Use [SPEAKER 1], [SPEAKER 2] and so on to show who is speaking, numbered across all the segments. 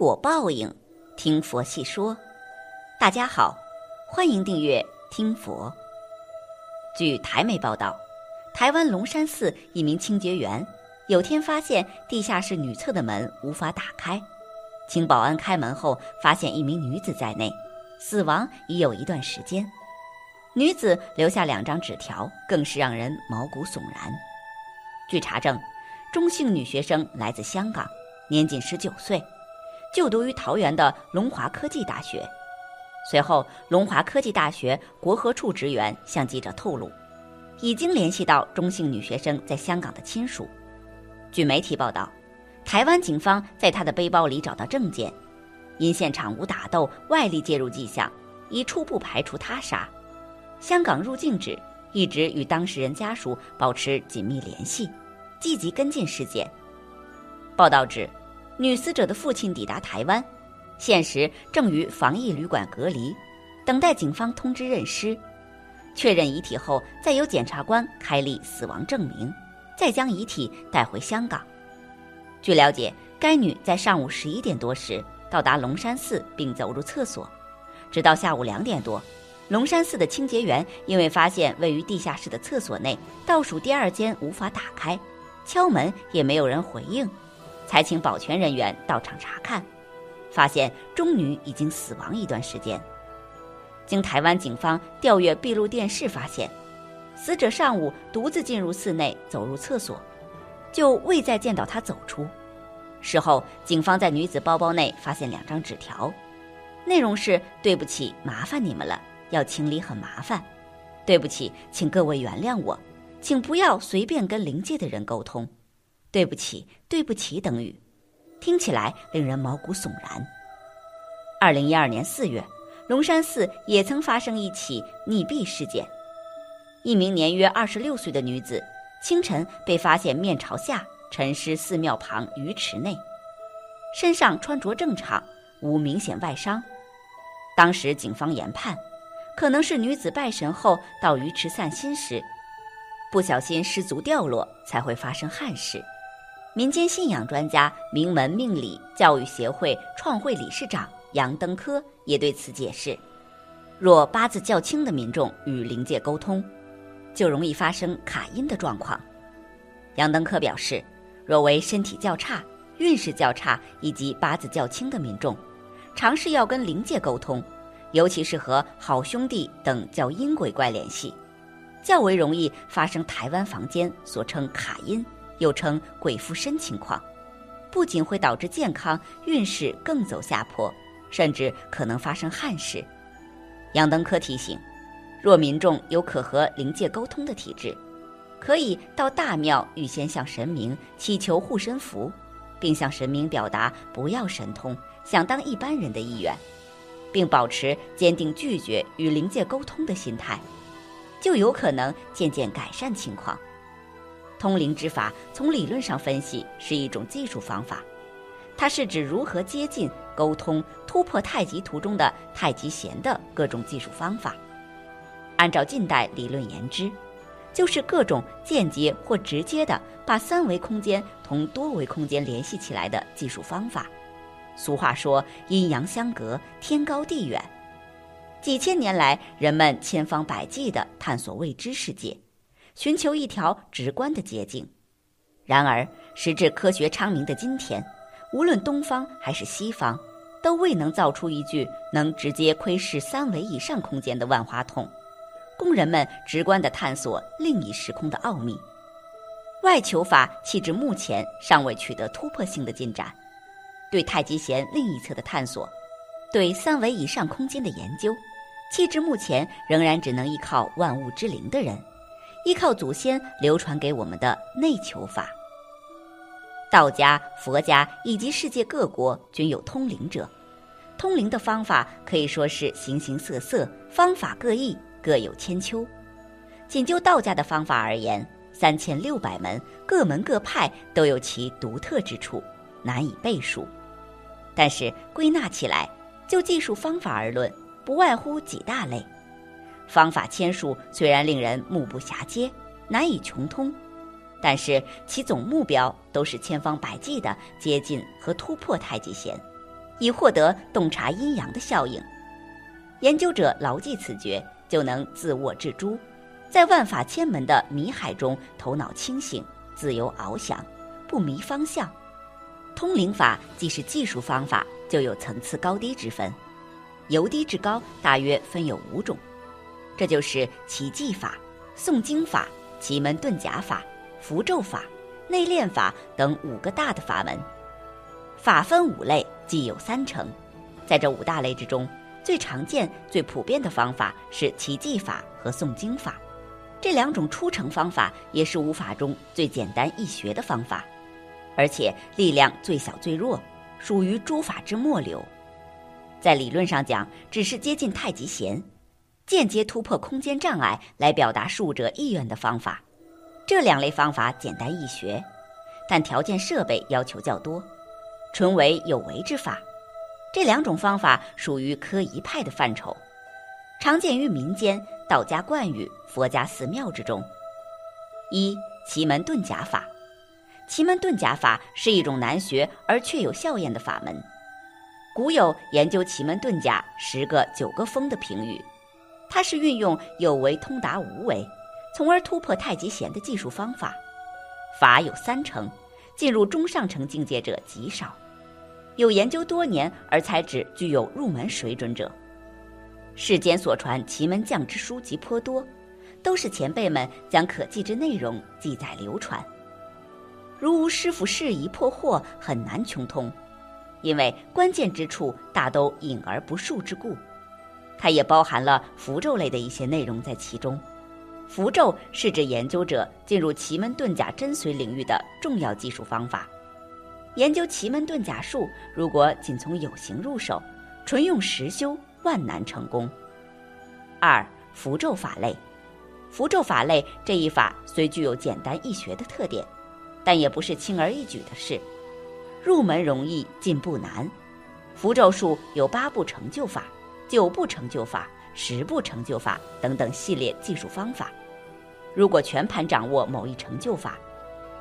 [SPEAKER 1] 果报应，听佛细说。大家好，欢迎订阅听佛。据台媒报道，台湾龙山寺一名清洁员有天发现地下室女厕的门无法打开，请保安开门后，发现一名女子在内，死亡已有一段时间。女子留下两张纸条，更是让人毛骨悚然。据查证，中性女学生来自香港，年仅十九岁。就读于桃园的龙华科技大学。随后，龙华科技大学国合处职员向记者透露，已经联系到中姓女学生在香港的亲属。据媒体报道，台湾警方在她的背包里找到证件，因现场无打斗、外力介入迹象，已初步排除他杀。香港入境指一直与当事人家属保持紧密联系，积极跟进事件。报道指。女死者的父亲抵达台湾，现时正于防疫旅馆隔离，等待警方通知认尸，确认遗体后，再由检察官开立死亡证明，再将遗体带回香港。据了解，该女在上午十一点多时到达龙山寺，并走入厕所，直到下午两点多，龙山寺的清洁员因为发现位于地下室的厕所内倒数第二间无法打开，敲门也没有人回应。才请保全人员到场查看，发现中女已经死亡一段时间。经台湾警方调阅闭路电视，发现死者上午独自进入寺内，走入厕所，就未再见到她走出。事后，警方在女子包包内发现两张纸条，内容是：“对不起，麻烦你们了，要清理很麻烦。对不起，请各位原谅我，请不要随便跟灵界的人沟通。”对不起，对不起等语，听起来令人毛骨悚然。二零一二年四月，龙山寺也曾发生一起溺毙事件，一名年约二十六岁的女子清晨被发现面朝下沉尸寺庙旁鱼池内，身上穿着正常，无明显外伤。当时警方研判，可能是女子拜神后到鱼池散心时，不小心失足掉落，才会发生憾事。民间信仰专家、名门命理教育协会创会理事长杨登科也对此解释：若八字较轻的民众与灵界沟通，就容易发生卡音的状况。杨登科表示，若为身体较差、运势较差以及八字较轻的民众，尝试要跟灵界沟通，尤其是和好兄弟等较阴鬼怪联系，较为容易发生台湾房间所称卡音。又称鬼附身情况，不仅会导致健康运势更走下坡，甚至可能发生憾事。杨登科提醒，若民众有可和灵界沟通的体质，可以到大庙预先向神明祈求护身符，并向神明表达不要神通、想当一般人的意愿，并保持坚定拒绝与灵界沟通的心态，就有可能渐渐改善情况。通灵之法，从理论上分析是一种技术方法，它是指如何接近、沟通、突破太极图中的太极弦的各种技术方法。按照近代理论言之，就是各种间接或直接的把三维空间同多维空间联系起来的技术方法。俗话说“阴阳相隔，天高地远”，几千年来，人们千方百计地探索未知世界。寻求一条直观的捷径，然而时至科学昌明的今天，无论东方还是西方，都未能造出一具能直接窥视三维以上空间的万花筒，供人们直观地探索另一时空的奥秘。外求法气至目前尚未取得突破性的进展，对太极弦另一侧的探索，对三维以上空间的研究，气至目前仍然只能依靠万物之灵的人。依靠祖先流传给我们的内求法，道家、佛家以及世界各国均有通灵者。通灵的方法可以说是形形色色，方法各异，各有千秋。仅就道家的方法而言，三千六百门，各门各派都有其独特之处，难以背数。但是归纳起来，就技术方法而论，不外乎几大类。方法千数，虽然令人目不暇接、难以穷通，但是其总目标都是千方百计地接近和突破太极弦，以获得洞察阴阳的效应。研究者牢记此诀，就能自握至珠，在万法千门的迷海中，头脑清醒，自由翱翔，不迷方向。通灵法既是技术方法，就有层次高低之分，由低至高大约分有五种，这就是奇迹法、诵经法、奇门遁甲法、符咒法、内练法等五个大的法门。法分五类，即有三成。在这五大类之中，最常见、最普遍的方法是奇迹法和诵经法，这两种出成方法也是五法中最简单易学的方法。而且力量最小最弱，属于诸法之末流。在理论上讲，只是接近太极弦，间接突破空间障碍来表达术者意愿的方法。这两类方法简单易学，但条件设备要求较多，纯为有为之法。这两种方法属于科仪派的范畴，常见于民间道家惯语、佛家寺庙之中。一奇门遁甲法。奇门遁甲法是一种难学而却有效验的法门。古有研究奇门遁甲十个九个风的评语，它是运用有为通达无为，从而突破太极弦的技术方法。法有三成，进入中上乘境界者极少，有研究多年而才只具有入门水准者。世间所传奇门将之书籍颇多，都是前辈们将可记之内容记载流传。如无师傅适宜破获，很难穷通，因为关键之处大都隐而不述之故。它也包含了符咒类的一些内容在其中。符咒是指研究者进入奇门遁甲真髓领域的重要技术方法。研究奇门遁甲术，如果仅从有形入手，纯用实修，万难成功。二符咒法类，符咒法类这一法虽具有简单易学的特点。但也不是轻而易举的事，入门容易，进步难。符咒术有八步成就法、九步成就法、十步成就法等等系列技术方法。如果全盘掌握某一成就法，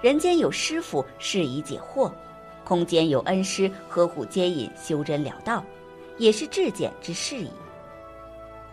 [SPEAKER 1] 人间有师傅适宜解惑，空间有恩师呵护接引修真了道，也是至简之事矣。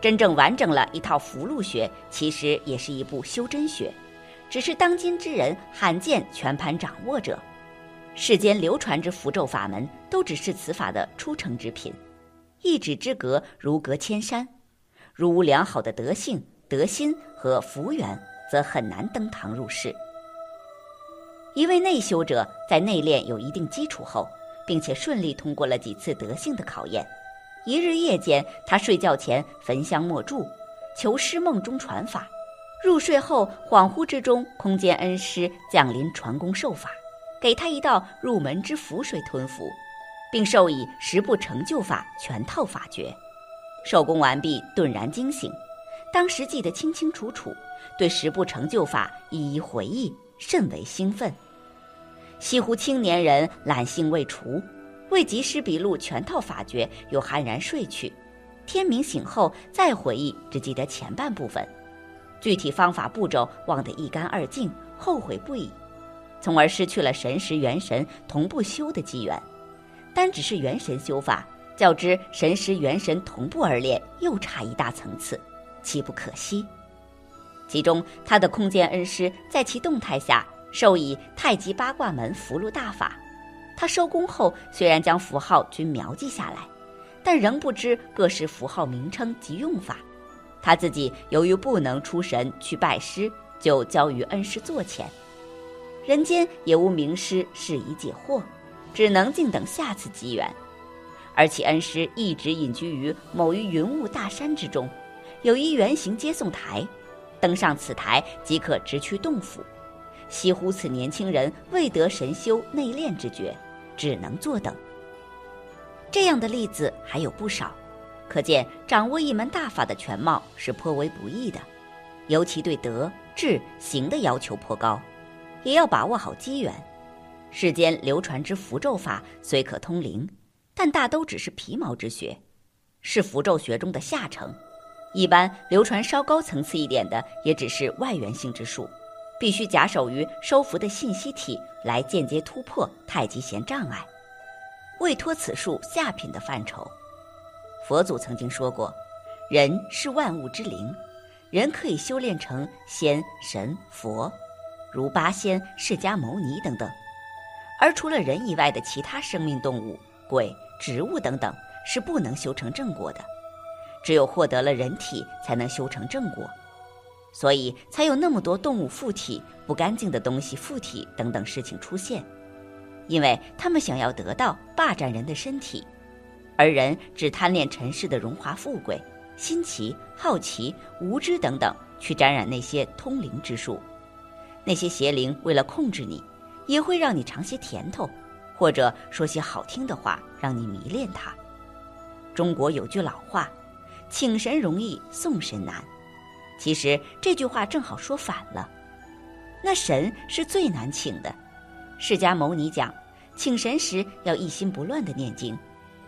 [SPEAKER 1] 真正完整了一套符箓学，其实也是一部修真学。只是当今之人罕见全盘掌握者，世间流传之符咒法门都只是此法的初成之品，一指之隔如隔千山。如无良好的德性、德心和福缘，则很难登堂入室。一位内修者在内练有一定基础后，并且顺利通过了几次德性的考验，一日夜间，他睡觉前焚香默祝，求师梦中传法。入睡后，恍惚之中，空间恩师降临传功授法，给他一道入门之符水吞服，并授以十步成就法全套法诀。授功完毕，顿然惊醒，当时记得清清楚楚，对十步成就法一一回忆，甚为兴奋。西湖青年人懒性未除，未及时笔录全套法诀，又酣然睡去。天明醒后再回忆，只记得前半部分。具体方法步骤忘得一干二净，后悔不已，从而失去了神识元神同步修的机缘。单只是元神修法，较之神识元神同步而练，又差一大层次，岂不可惜？其中，他的空间恩师在其动态下授以太极八卦门符箓大法。他收工后，虽然将符号均描记下来，但仍不知各式符号名称及用法。他自己由于不能出神去拜师，就交于恩师座前。人间也无名师适宜解惑，只能静等下次机缘。而其恩师一直隐居于某于云雾大山之中，有一圆形接送台，登上此台即可直趋洞府。惜乎此年轻人未得神修内练之觉，只能坐等。这样的例子还有不少。可见，掌握一门大法的全貌是颇为不易的，尤其对德、智、行的要求颇高，也要把握好机缘。世间流传之符咒法虽可通灵，但大都只是皮毛之学，是符咒学中的下乘。一般流传稍高层次一点的，也只是外源性之术，必须假手于收服的信息体来间接突破太极弦障碍。未脱此术下品的范畴。佛祖曾经说过，人是万物之灵，人可以修炼成仙、神、佛，如八仙、释迦牟尼等等。而除了人以外的其他生命动物、鬼、植物等等，是不能修成正果的。只有获得了人体，才能修成正果。所以才有那么多动物附体、不干净的东西附体等等事情出现，因为他们想要得到霸占人的身体，而人只贪恋尘世的荣华富贵、新奇、好奇、无知等等，去沾染那些通灵之术。那些邪灵为了控制你，也会让你尝些甜头，或者说些好听的话，让你迷恋他。中国有句老话：“请神容易送神难。”其实这句话正好说反了，那神是最难请的。释迦牟尼讲，请神时要一心不乱的念经，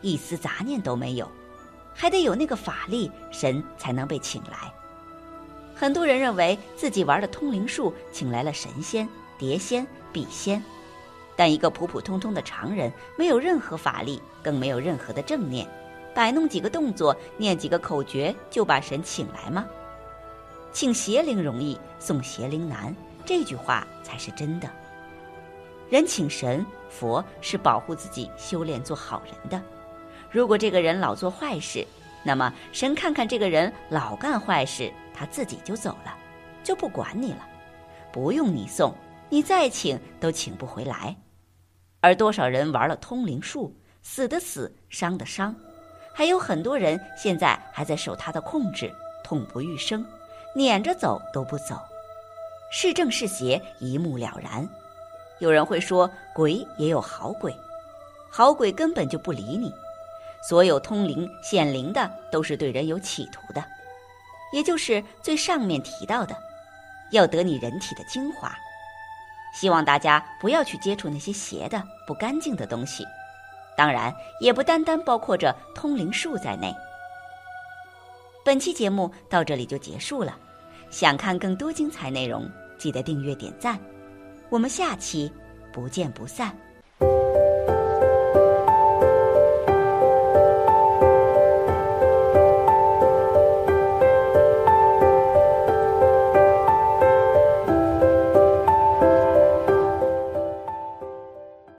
[SPEAKER 1] 一丝杂念都没有，还得有那个法力，神才能被请来。很多人认为自己玩的通灵术请来了神仙、碟仙、笔仙，但一个普普通通的常人，没有任何法力，更没有任何的正念，摆弄几个动作，念几个口诀，就把神请来吗？请邪灵容易送邪灵难，这句话才是真的。人请神佛是保护自己修炼做好人的。如果这个人老做坏事，那么神看看这个人老干坏事，他自己就走了，就不管你了，不用你送，你再请都请不回来。而多少人玩了通灵术，死的死，伤的伤，还有很多人现在还在受他的控制，痛不欲生。撵着走都不走，是正是邪一目了然。有人会说，鬼也有好鬼，好鬼根本就不理你。所有通灵显灵的都是对人有企图的，也就是最上面提到的，要得你人体的精华。希望大家不要去接触那些邪的、不干净的东西，当然也不单单包括着通灵术在内。本期节目到这里就结束了，想看更多精彩内容，记得订阅点赞，我们下期不见不散。